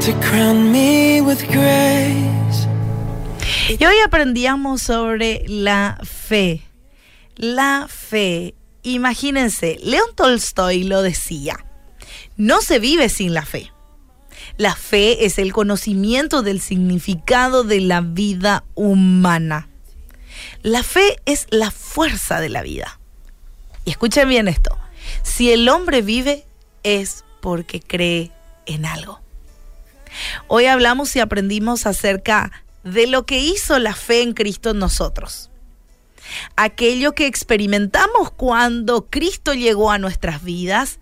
to crown me with grace. Y hoy aprendíamos sobre la fe. La fe. Imagínense, León Tolstoy lo decía, no se vive sin la fe. La fe es el conocimiento del significado de la vida humana. La fe es la fuerza de la vida. Y escuchen bien esto, si el hombre vive es porque cree en algo. Hoy hablamos y aprendimos acerca de lo que hizo la fe en Cristo en nosotros. Aquello que experimentamos cuando Cristo llegó a nuestras vidas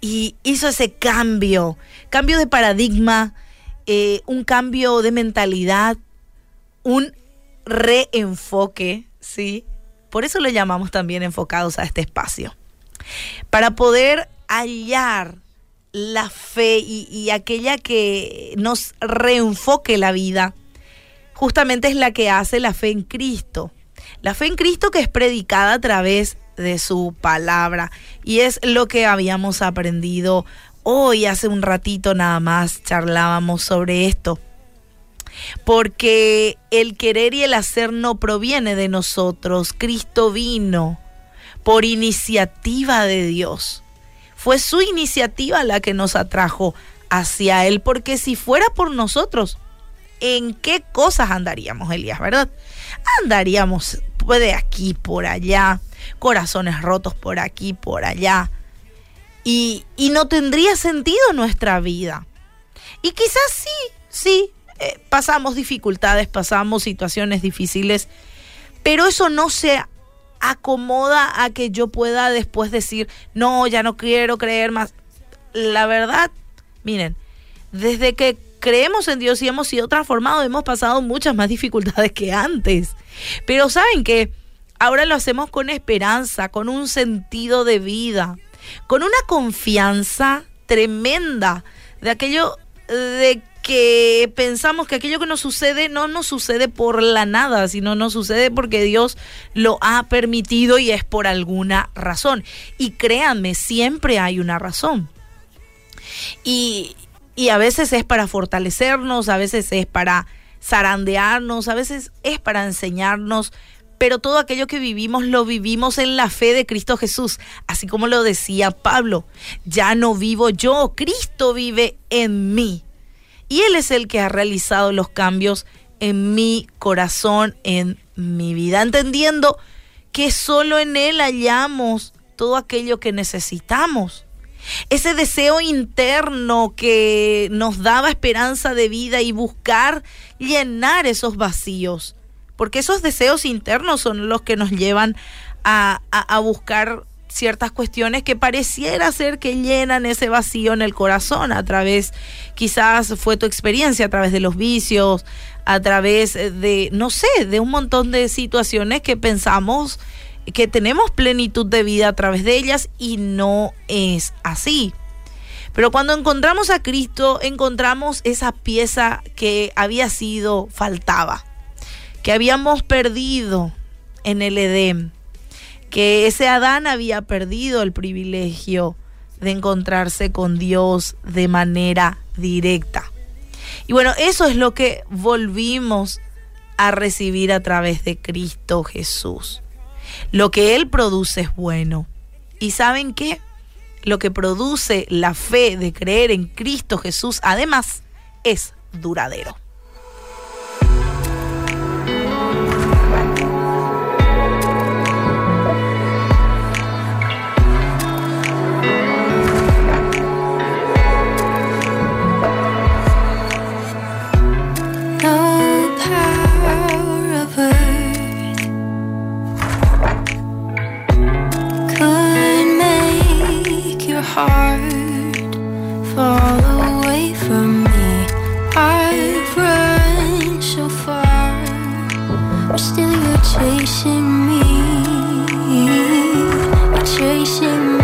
y hizo ese cambio, cambio de paradigma, eh, un cambio de mentalidad, un reenfoque, ¿sí? Por eso le llamamos también enfocados a este espacio. Para poder hallar la fe y, aquella que nos reenfoque la vida, justamente es la que hace la fe en Cristo. La fe en Cristo que es predicada a través de su palabra. Y es lo que habíamos aprendido hoy, hace un ratito nada más charlábamos sobre esto. Porque el querer y el hacer no proviene de nosotros. Cristo vino por iniciativa de Dios. Fue su iniciativa la que nos atrajo hacia Él, porque si fuera por nosotros, ¿en qué cosas andaríamos, Elías, verdad? Andaríamos de aquí por allá, corazones rotos por aquí, por allá. Y, y no tendría sentido nuestra vida. Y quizás sí, sí, eh, pasamos dificultades, pasamos situaciones difíciles, pero eso no se acomoda a que yo pueda después decir, no, ya no quiero creer más. La verdad, miren, desde que creemos en Dios y hemos sido transformados, hemos pasado muchas más dificultades que antes. Pero saben que ahora lo hacemos con esperanza, con un sentido de vida, con una confianza tremenda de aquello de que pensamos que aquello que nos sucede no nos sucede por la nada, sino nos sucede porque Dios lo ha permitido y es por alguna razón. Y créanme, siempre hay una razón. Y, y a veces es para fortalecernos, a veces es para zarandearnos, a veces es para enseñarnos, pero todo aquello que vivimos lo vivimos en la fe de Cristo Jesús, así como lo decía Pablo, ya no vivo yo, Cristo vive en mí. Y Él es el que ha realizado los cambios en mi corazón, en mi vida, entendiendo que solo en Él hallamos todo aquello que necesitamos. Ese deseo interno que nos daba esperanza de vida y buscar llenar esos vacíos. Porque esos deseos internos son los que nos llevan a, a, a buscar ciertas cuestiones que pareciera ser que llenan ese vacío en el corazón a través, quizás fue tu experiencia a través de los vicios, a través de, no sé, de un montón de situaciones que pensamos que tenemos plenitud de vida a través de ellas y no es así. Pero cuando encontramos a Cristo, encontramos esa pieza que había sido, faltaba, que habíamos perdido en el Edén que ese Adán había perdido el privilegio de encontrarse con Dios de manera directa. Y bueno, eso es lo que volvimos a recibir a través de Cristo Jesús. Lo que Él produce es bueno. ¿Y saben qué? Lo que produce la fe de creer en Cristo Jesús, además, es duradero. heart fall away from me. I've run so far, but still you're chasing me. You're chasing me.